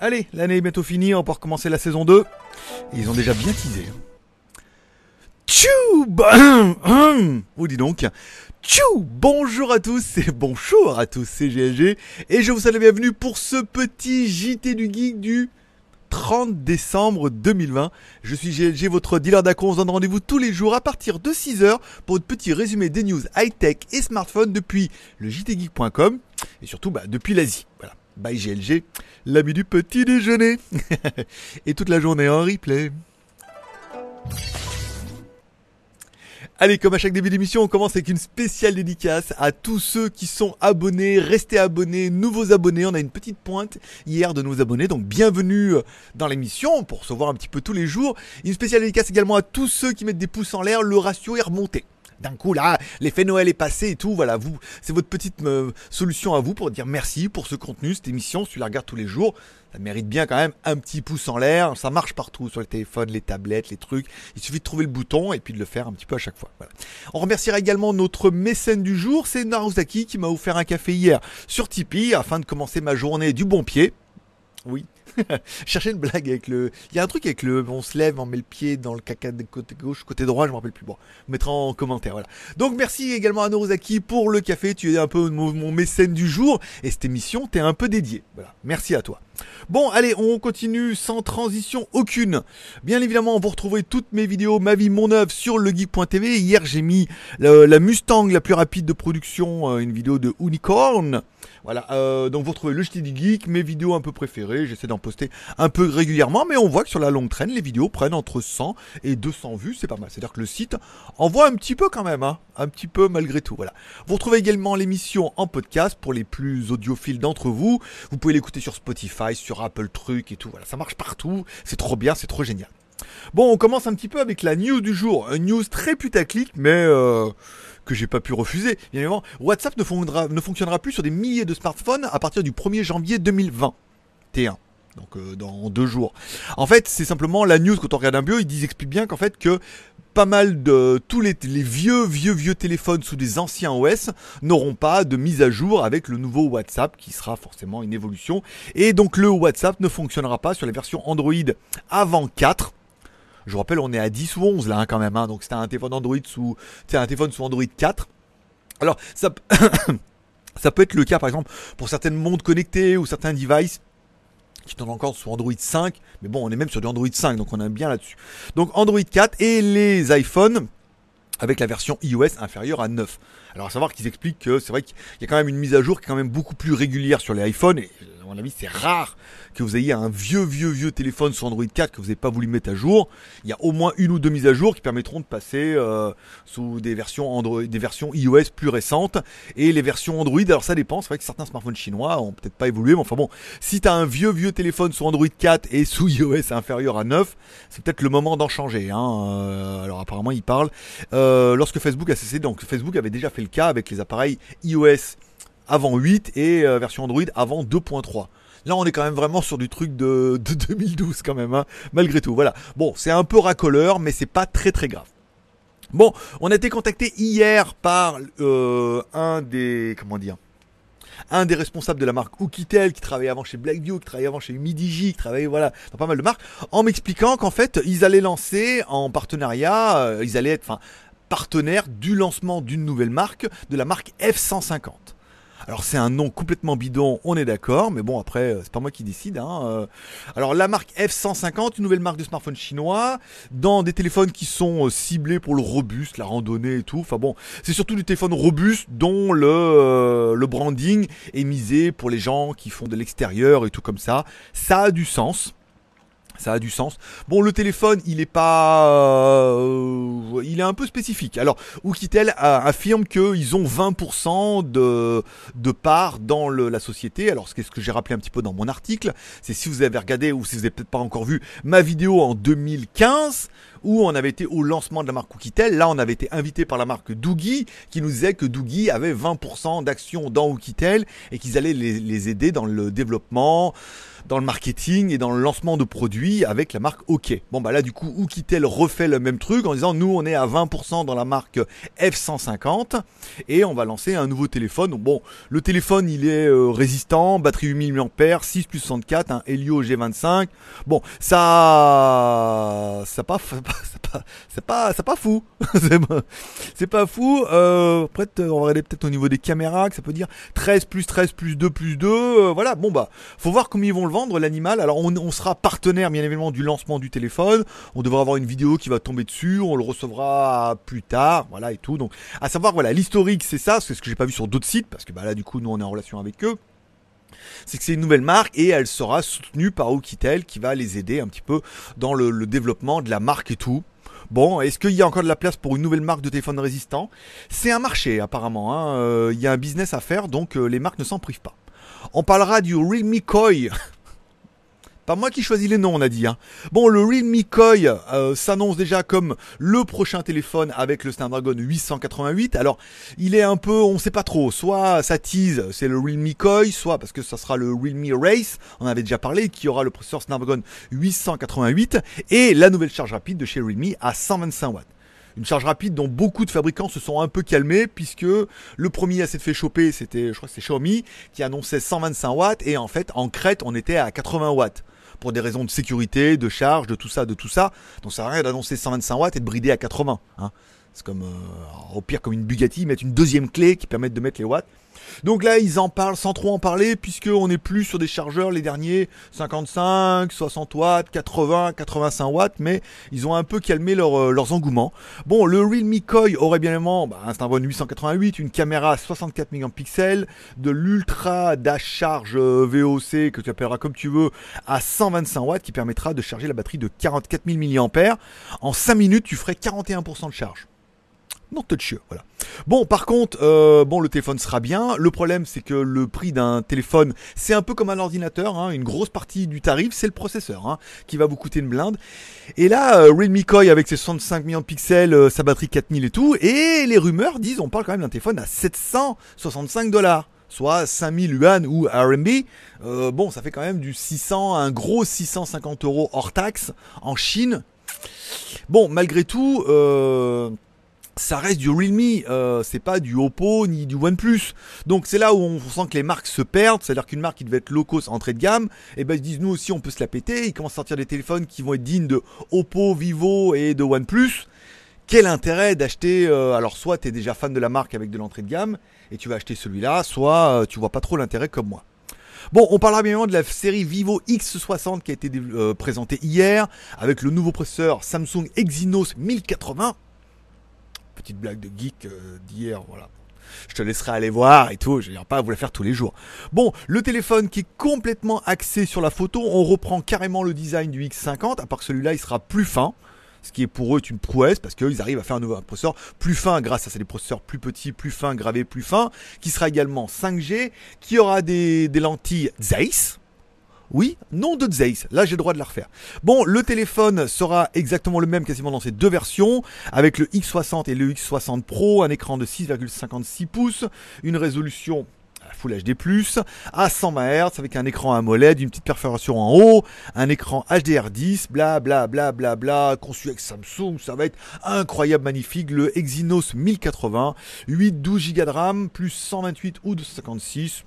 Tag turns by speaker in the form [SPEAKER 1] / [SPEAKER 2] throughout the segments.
[SPEAKER 1] Allez, l'année est bientôt finie, on va pouvoir commencer la saison 2. Et ils ont déjà bien teasé. Tchou bah, Vous dis donc. Tchou Bonjour à tous et bonjour à tous, c'est GLG. Et je vous salue bienvenue pour ce petit JT du Geek du 30 décembre 2020. Je suis GLG, votre dealer d'acco. On se donne rendez-vous tous les jours à partir de 6h pour votre petit résumé des news high-tech et smartphone depuis le jtgeek.com et surtout bah, depuis l'Asie. Bye GLG, l'ami du petit déjeuner. et toute la journée en replay. Allez, comme à chaque début d'émission, on commence avec une spéciale dédicace à tous ceux qui sont abonnés, restés abonnés, nouveaux abonnés. On a une petite pointe hier de nos abonnés, donc bienvenue dans l'émission pour se voir un petit peu tous les jours. Une spéciale dédicace également à tous ceux qui mettent des pouces en l'air, le ratio est remonté d'un coup là, l'effet Noël est passé et tout, voilà, vous, c'est votre petite euh, solution à vous pour dire merci pour ce contenu, cette émission, si tu la regardes tous les jours, ça mérite bien quand même un petit pouce en l'air, ça marche partout sur le téléphone, les tablettes, les trucs, il suffit de trouver le bouton et puis de le faire un petit peu à chaque fois. Voilà. On remerciera également notre mécène du jour, c'est Naruzaki qui m'a offert un café hier sur Tipeee afin de commencer ma journée du bon pied. Oui, chercher une blague avec le. Il y a un truc avec le. On se lève, on met le pied dans le caca de côté gauche, côté droit, je me rappelle plus. Bon, on mettra en commentaire. Voilà. Donc merci également à Norozaki pour le café. Tu es un peu mon, mécène du jour et cette émission t'es un peu dédiée. Voilà. Merci à toi. Bon, allez, on continue sans transition aucune. Bien évidemment, vous retrouvez toutes mes vidéos, ma vie, mon œuvre sur legeek.tv. Hier, j'ai mis la, la, Mustang la plus rapide de production, euh, une vidéo de Unicorn. Voilà, euh, donc vous retrouvez le JT du Geek, mes vidéos un peu préférées, j'essaie d'en poster un peu régulièrement, mais on voit que sur la longue traîne, les vidéos prennent entre 100 et 200 vues, c'est pas mal. C'est-à-dire que le site envoie un petit peu quand même, hein, un petit peu malgré tout, voilà. Vous retrouvez également l'émission en podcast pour les plus audiophiles d'entre vous. Vous pouvez l'écouter sur Spotify, sur Apple Truc et tout, voilà, ça marche partout, c'est trop bien, c'est trop génial. Bon, on commence un petit peu avec la news du jour, une news très putaclic, mais... Euh que j'ai pas pu refuser. Bien évidemment, WhatsApp ne fonctionnera, ne fonctionnera plus sur des milliers de smartphones à partir du 1er janvier 2021. Donc euh, dans deux jours. En fait, c'est simplement la news quand on regarde un bio, ils disent expliquent bien qu'en fait que pas mal de tous les, les, vieux vieux vieux téléphones sous des anciens OS n'auront pas de mise à jour avec le nouveau WhatsApp qui sera forcément une évolution et donc le WhatsApp ne fonctionnera pas sur les versions Android avant 4 je vous rappelle, on est à 10 ou 11 là hein, quand même. Hein, donc c'était un téléphone Android sous, un téléphone sous Android 4. Alors ça, ça peut être le cas par exemple pour certaines montres connectées ou certains devices qui tournent encore sous Android 5. Mais bon, on est même sur du Android 5, donc on est bien là-dessus. Donc Android 4 et les iPhones avec la version iOS inférieure à 9. Alors à savoir qu'ils expliquent que c'est vrai qu'il y a quand même une mise à jour qui est quand même beaucoup plus régulière sur les iPhones. Et à mon avis, c'est rare que vous ayez un vieux, vieux, vieux téléphone sur Android 4 que vous n'avez pas voulu mettre à jour. Il y a au moins une ou deux mises à jour qui permettront de passer euh, sous des versions Android, iOS plus récentes. Et les versions Android, alors ça dépend. C'est vrai que certains smartphones chinois ont peut-être pas évolué, mais enfin bon, si tu as un vieux, vieux téléphone sur Android 4 et sous iOS inférieur à 9, c'est peut-être le moment d'en changer. Hein. Euh, alors apparemment, il parle. Euh, lorsque Facebook a cessé, donc Facebook avait déjà fait le cas avec les appareils iOS avant 8 et euh, version Android avant 2.3. Là, on est quand même vraiment sur du truc de, de 2012 quand même, hein, malgré tout. Voilà. Bon, c'est un peu racoleur, mais c'est pas très très grave. Bon, on a été contacté hier par euh, un des comment dire un des responsables de la marque Oukitel qui travaillait avant chez Blackview, qui travaillait avant chez Midigi, qui travaillait voilà dans pas mal de marques, en m'expliquant qu'en fait ils allaient lancer en partenariat, euh, ils allaient être enfin partenaires du lancement d'une nouvelle marque, de la marque F150. Alors c'est un nom complètement bidon, on est d'accord, mais bon après euh, c'est pas moi qui décide. Hein. Euh. Alors la marque F150, une nouvelle marque de smartphone chinois, dans des téléphones qui sont euh, ciblés pour le robuste, la randonnée et tout. Enfin bon, c'est surtout du téléphone robuste dont le, le branding est misé pour les gens qui font de l'extérieur et tout comme ça. Ça a du sens. Ça a du sens. Bon, le téléphone, il est pas, euh, il est un peu spécifique. Alors, Oukitel affirme qu'ils ont 20% de de part dans le, la société. Alors, ce, ce que j'ai rappelé un petit peu dans mon article, c'est si vous avez regardé ou si vous avez peut-être pas encore vu ma vidéo en 2015 où on avait été au lancement de la marque Oukitel. Là, on avait été invité par la marque Doogie qui nous disait que Doogie avait 20% d'actions dans Oukitel et qu'ils allaient les, les aider dans le développement dans le marketing et dans le lancement de produits avec la marque OK. Bon bah là du coup Oukitel refait le même truc en disant nous on est à 20% dans la marque F150 et on va lancer un nouveau téléphone. Bon, le téléphone il est euh, résistant, batterie 8000 mAh, 6 plus 64, un Helio G25. Bon, ça ça pas c'est pas c'est pas fou. c'est pas fou. Euh, après on va regarder peut-être au niveau des caméras que ça peut dire 13 plus 13 plus 2 plus 2 euh, voilà, bon bah faut voir comment ils vont le vendre l'animal. Alors on, sera partenaire bien évidemment du lancement du téléphone. On devra avoir une vidéo qui va tomber dessus, on le recevra plus tard, voilà et tout. Donc à savoir voilà, l'historique c'est ça, c'est ce que j'ai pas vu sur d'autres sites parce que bah là du coup nous on est en relation avec eux c'est que c'est une nouvelle marque et elle sera soutenue par Oukitel qui va les aider un petit peu dans le, développement de la marque et tout. Bon, est-ce qu'il y a encore de la place pour une nouvelle marque de téléphone résistant? C'est un marché apparemment, hein. euh, il y a un business à faire donc euh, les marques ne s'en privent pas. On parlera du Realme Koi. Pas moi qui choisis les noms, on a dit. Hein. Bon, le Realme Koi euh, s'annonce déjà comme le prochain téléphone avec le Snapdragon 888. Alors, il est un peu, on sait pas trop. Soit ça tease, c'est le Realme Koi, soit parce que ça sera le Realme Race, on avait déjà parlé, qui aura le processeur Snapdragon 888 et la nouvelle charge rapide de chez Realme à 125 watts. Une charge rapide dont beaucoup de fabricants se sont un peu calmés puisque le premier à s'être fait choper, c'était, je crois que c'est Xiaomi, qui annonçait 125 watts et en fait en Crète on était à 80 watts pour des raisons de sécurité, de charge, de tout ça, de tout ça. Donc ça sert à rien d'annoncer 125 watts et de brider à 80. Hein. C'est comme, euh, au pire, comme une Bugatti, mettent une deuxième clé qui permet de mettre les watts. Donc là, ils en parlent sans trop en parler, puisqu'on n'est plus sur des chargeurs, les derniers 55, 60 watts, 80, 85 watts, mais ils ont un peu calmé euh, leurs engouements. Bon, le Realme Koi aurait bien évidemment bah, un Snapdragon 888, une caméra 64 mégapixels, de l'ultra dash charge euh, VOC que tu appelleras comme tu veux à 125 watts qui permettra de charger la batterie de 44 000 mAh. En 5 minutes, tu ferais 41% de charge non touch voilà. Bon, par contre, euh, bon, le téléphone sera bien. Le problème, c'est que le prix d'un téléphone, c'est un peu comme un ordinateur. Hein. une grosse partie du tarif, c'est le processeur, hein, qui va vous coûter une blinde. Et là, euh, Realme Koi avec ses 65 millions de pixels, euh, sa batterie 4000 et tout, et les rumeurs disent, on parle quand même d'un téléphone à 765 dollars soit 5000 yuan ou RMB, bon, ça fait quand même du 600, un gros 650 euros hors taxe en Chine. Bon, malgré tout, euh, ça reste du Realme, euh, c'est pas du Oppo ni du OnePlus. Donc c'est là où on sent que les marques se perdent, c'est-à-dire qu'une marque qui devait être low entrée de gamme, et eh ben ils disent nous aussi on peut se la péter, ils commencent à sortir des téléphones qui vont être dignes de Oppo, Vivo et de OnePlus. Quel intérêt d'acheter euh, alors soit tu es déjà fan de la marque avec de l'entrée de gamme et tu vas acheter celui-là, soit euh, tu vois pas trop l'intérêt comme moi. Bon, on parlera bien évidemment de la série Vivo X60 qui a été présentée hier avec le nouveau processeur Samsung Exynos 1080 petite blague de geek euh, d'hier, voilà. Je te laisserai aller voir et tout, je vais pas vous la faire tous les jours. Bon, le téléphone qui est complètement axé sur la photo, on reprend carrément le design du X50, à part que celui-là il sera plus fin ce qui est pour eux une prouesse parce qu'ils arrivent à faire un nouveau processeur plus fin grâce à ces processeurs plus petits, plus fins, gravés plus fins, qui sera également 5G, qui aura des, des lentilles Zeiss, oui, nom de Zeiss. Là, j'ai le droit de la refaire. Bon, le téléphone sera exactement le même quasiment dans ces deux versions, avec le X60 et le X60 Pro, un écran de 6,56 pouces, une résolution Full HD+, à 120 Hz avec un écran AMOLED, une petite perforation en haut, un écran HDR10, bla bla bla bla bla, conçu avec Samsung, ça va être incroyable, magnifique, le Exynos 1080, 8 12 Go de RAM, plus 128 ou 256,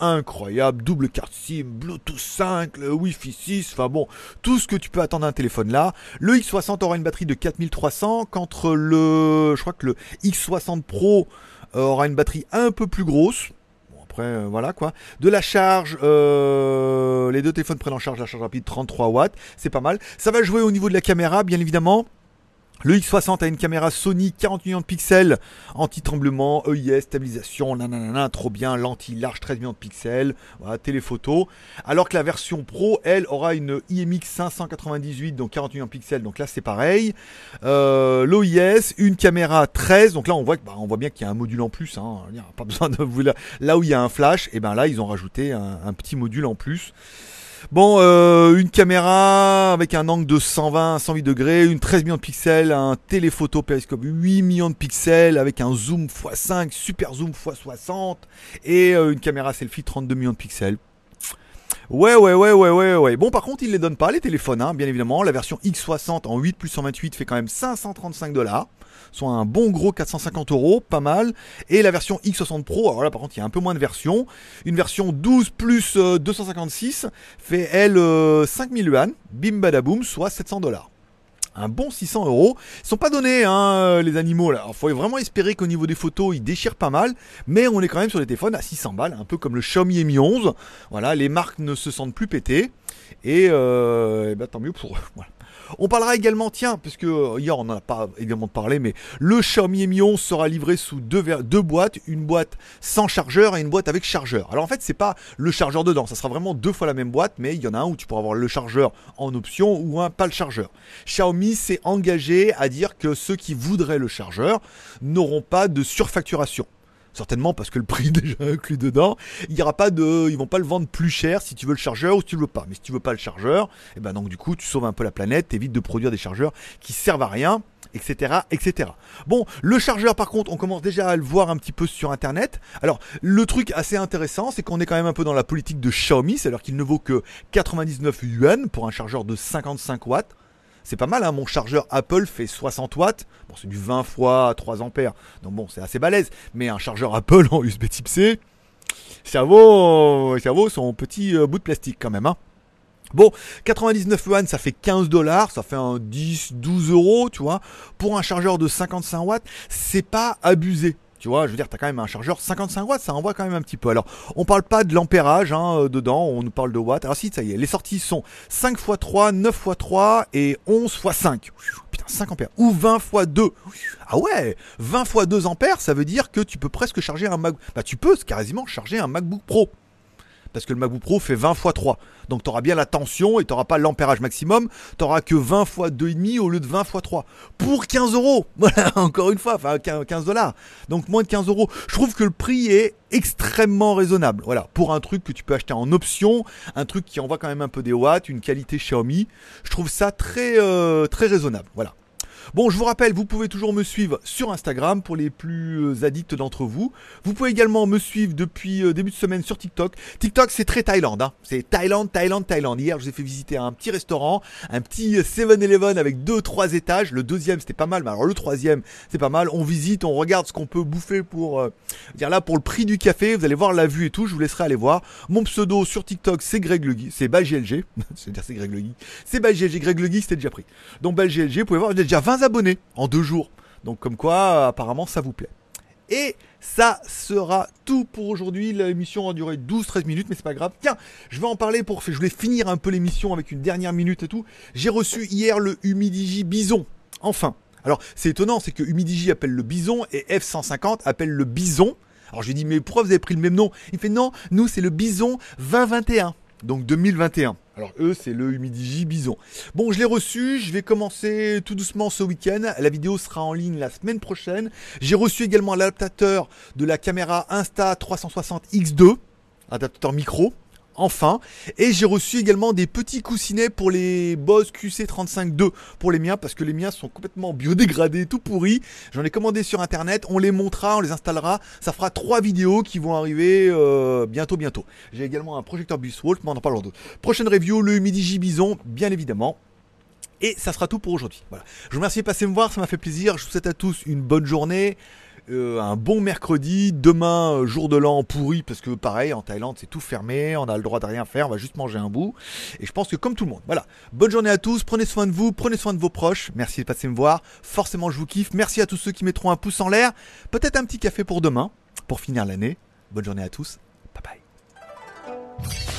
[SPEAKER 1] incroyable, double carte SIM, Bluetooth 5, le Wi-Fi 6, enfin bon, tout ce que tu peux attendre d'un téléphone là. Le X60 aura une batterie de 4300, qu'entre le, je crois que le X60 Pro euh, aura une batterie un peu plus grosse. Bon après, euh, voilà quoi. De la charge, euh, les deux téléphones prennent en charge la charge rapide 33 watts, c'est pas mal. Ça va jouer au niveau de la caméra, bien évidemment. Le X60 a une caméra Sony 40 millions de pixels, anti-tremblement, EIS, stabilisation, nanana, trop bien, lentille large 13 millions de pixels, voilà, téléphoto. Alors que la version Pro, elle, aura une IMX 598, donc 40 millions de pixels, donc là c'est pareil. Euh, L'OIS, une caméra 13, donc là on voit, bah, on voit bien qu'il y a un module en plus, hein, pas besoin de vous là, où il y a un flash, et ben là ils ont rajouté un petit module en plus. Bon, euh, une caméra avec un angle de 120 108 degrés, une 13 millions de pixels, un téléphoto périscope 8 millions de pixels avec un zoom x5, super zoom x60 et euh, une caméra selfie 32 millions de pixels. Ouais, ouais, ouais, ouais, ouais, ouais. Bon, par contre, ils les donnent pas, les téléphones, hein, bien évidemment. La version X60 en 8 plus 128 fait quand même 535 dollars. Soit un bon gros 450 euros, pas mal. Et la version X60 Pro, alors là, par contre, il y a un peu moins de versions. Une version 12 plus 256 euh, fait, elle, 5000 yuan. Bim badaboum, soit 700 dollars un bon 600 euros. Ils sont pas donnés, hein, euh, les animaux là. Il faut vraiment espérer qu'au niveau des photos, ils déchirent pas mal. Mais on est quand même sur des téléphones à 600 balles, un peu comme le Xiaomi Mi 11. Voilà, les marques ne se sentent plus pétées. Et, euh, et ben, tant mieux pour eux. On parlera également, tiens, parce que euh, hier on n'en a pas évidemment parlé, mais le Xiaomi Mi 11 sera livré sous deux, deux boîtes, une boîte sans chargeur et une boîte avec chargeur. Alors en fait, c'est pas le chargeur dedans, ça sera vraiment deux fois la même boîte, mais il y en a un où tu pourras avoir le chargeur en option ou un pas le chargeur. Xiaomi s'est engagé à dire que ceux qui voudraient le chargeur n'auront pas de surfacturation certainement parce que le prix est déjà inclus dedans. Il y aura pas de, ils vont pas le vendre plus cher si tu veux le chargeur ou si tu veux pas. Mais si tu veux pas le chargeur, et eh ben donc du coup tu sauves un peu la planète, t'évites de produire des chargeurs qui servent à rien etc., etc. Bon, le chargeur par contre, on commence déjà à le voir un petit peu sur internet. Alors, le truc assez intéressant, c'est qu'on est quand même un peu dans la politique de Xiaomi, c'est-à-dire qu'il ne vaut que 99 yuan pour un chargeur de 55 watts c'est pas mal, hein. mon chargeur Apple fait 60 watts, bon c'est du 20 fois 3 ampères, donc bon c'est assez balèze, mais un chargeur Apple en USB type C, ça vaut, vaut son petit euh, bout de plastique quand même. Hein. Bon, 99 yuan, ça fait 15 dollars, ça fait un 10, 12 euros, tu vois. Pour un chargeur de 55 watts, c'est pas abusé. Tu vois, je veux dire, tu as quand même un chargeur 55 watts, ça envoie quand même un petit peu. Alors, on parle pas de l'ampérage hein, euh, dedans, on nous parle de watts. Alors si, ça y est, les sorties sont 5 x 3, 9 x 3 et 11 x 5. Putain, 5 ampères. Ou 20 x 2. Ah ouais 20 x 2 ampères, ça veut dire que tu peux presque charger un MacBook. Bah tu peux quasiment charger un MacBook Pro parce que le MacBook Pro fait 20 x 3. Donc tu auras bien la tension et tu n'auras pas l'ampérage maximum, tu n'auras que 20 x 2,5 au lieu de 20 x 3. Pour 15 euros Voilà, encore une fois, enfin 15 dollars. Donc moins de 15 euros. Je trouve que le prix est extrêmement raisonnable. Voilà, pour un truc que tu peux acheter en option, un truc qui envoie quand même un peu des watts, une qualité Xiaomi, je trouve ça très, euh, très raisonnable. Voilà. Bon, je vous rappelle, vous pouvez toujours me suivre sur Instagram pour les plus euh, addicts d'entre vous. Vous pouvez également me suivre depuis euh, début de semaine sur TikTok. TikTok, c'est très Thaïlande. Hein. C'est Thaïlande, Thaïlande, Thaïlande. Hier, je vous ai fait visiter un petit restaurant, un petit 7-Eleven avec deux, trois étages. Le deuxième, c'était pas mal, mais alors le troisième, c'est pas mal. On visite, on regarde ce qu'on peut bouffer pour euh, dire là pour le prix du café. Vous allez voir la vue et tout. Je vous laisserai aller voir. Mon pseudo sur TikTok, c'est Greg Le c'est BalGLG. C'est-à-dire c'est Greg Le C'est BalGLG. Greg Le c'était déjà pris. Donc BalGLG, vous pouvez voir, j'ai déjà 20 abonnés en deux jours. Donc comme quoi, apparemment, ça vous plaît. Et ça sera tout pour aujourd'hui. L'émission a duré 12-13 minutes, mais c'est pas grave. Tiens, je vais en parler pour. Je voulais finir un peu l'émission avec une dernière minute et tout. J'ai reçu hier le Humidigi Bison. Enfin. Alors, c'est étonnant, c'est que Humidigi appelle le Bison et F150 appelle le Bison. Alors, je lui mais pourquoi vous avez pris le même nom? Il fait, non, nous, c'est le Bison 2021. Donc 2021. Alors eux, c'est le Humidigi Bison. Bon, je l'ai reçu, je vais commencer tout doucement ce week-end. La vidéo sera en ligne la semaine prochaine. J'ai reçu également l'adaptateur de la caméra Insta 360 X2, adaptateur micro enfin. Et j'ai reçu également des petits coussinets pour les Bose QC35-2 pour les miens parce que les miens sont complètement biodégradés, tout pourris. J'en ai commandé sur internet, on les montrera, on les installera. Ça fera trois vidéos qui vont arriver euh, bientôt, bientôt. J'ai également un projecteur Buswalt, mais on en parlera d'autres. Prochaine review, le Midi Bison, bien évidemment. Et ça sera tout pour aujourd'hui. Voilà. Je vous remercie de passer me voir, ça m'a fait plaisir. Je vous souhaite à tous une bonne journée. Euh, un bon mercredi, demain euh, jour de l'an pourri parce que pareil en Thaïlande c'est tout fermé, on a le droit de rien faire, on va juste manger un bout. Et je pense que comme tout le monde, voilà. Bonne journée à tous, prenez soin de vous, prenez soin de vos proches. Merci de passer me voir. Forcément je vous kiffe. Merci à tous ceux qui mettront un pouce en l'air. Peut-être un petit café pour demain pour finir l'année. Bonne journée à tous. Bye bye.